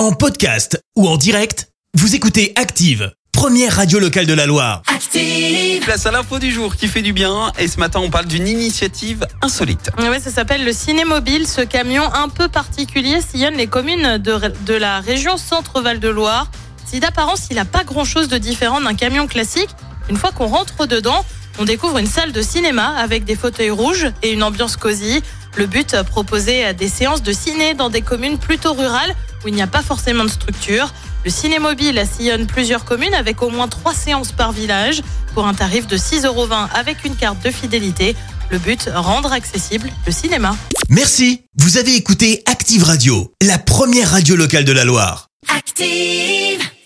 En podcast ou en direct, vous écoutez Active, première radio locale de la Loire. Active. Place à l'info du jour qui fait du bien. Et ce matin, on parle d'une initiative insolite. Ouais, ça s'appelle le Cinémobile. Ce camion un peu particulier sillonne les communes de, de la région Centre-Val de Loire. Si d'apparence, il n'a pas grand-chose de différent d'un camion classique, une fois qu'on rentre dedans, on découvre une salle de cinéma avec des fauteuils rouges et une ambiance cosy. Le but, proposer des séances de ciné dans des communes plutôt rurales où il n'y a pas forcément de structure. Le cinémobile sillonne plusieurs communes avec au moins trois séances par village pour un tarif de 6,20 euros avec une carte de fidélité. Le but, rendre accessible le cinéma. Merci, vous avez écouté Active Radio, la première radio locale de la Loire. Active.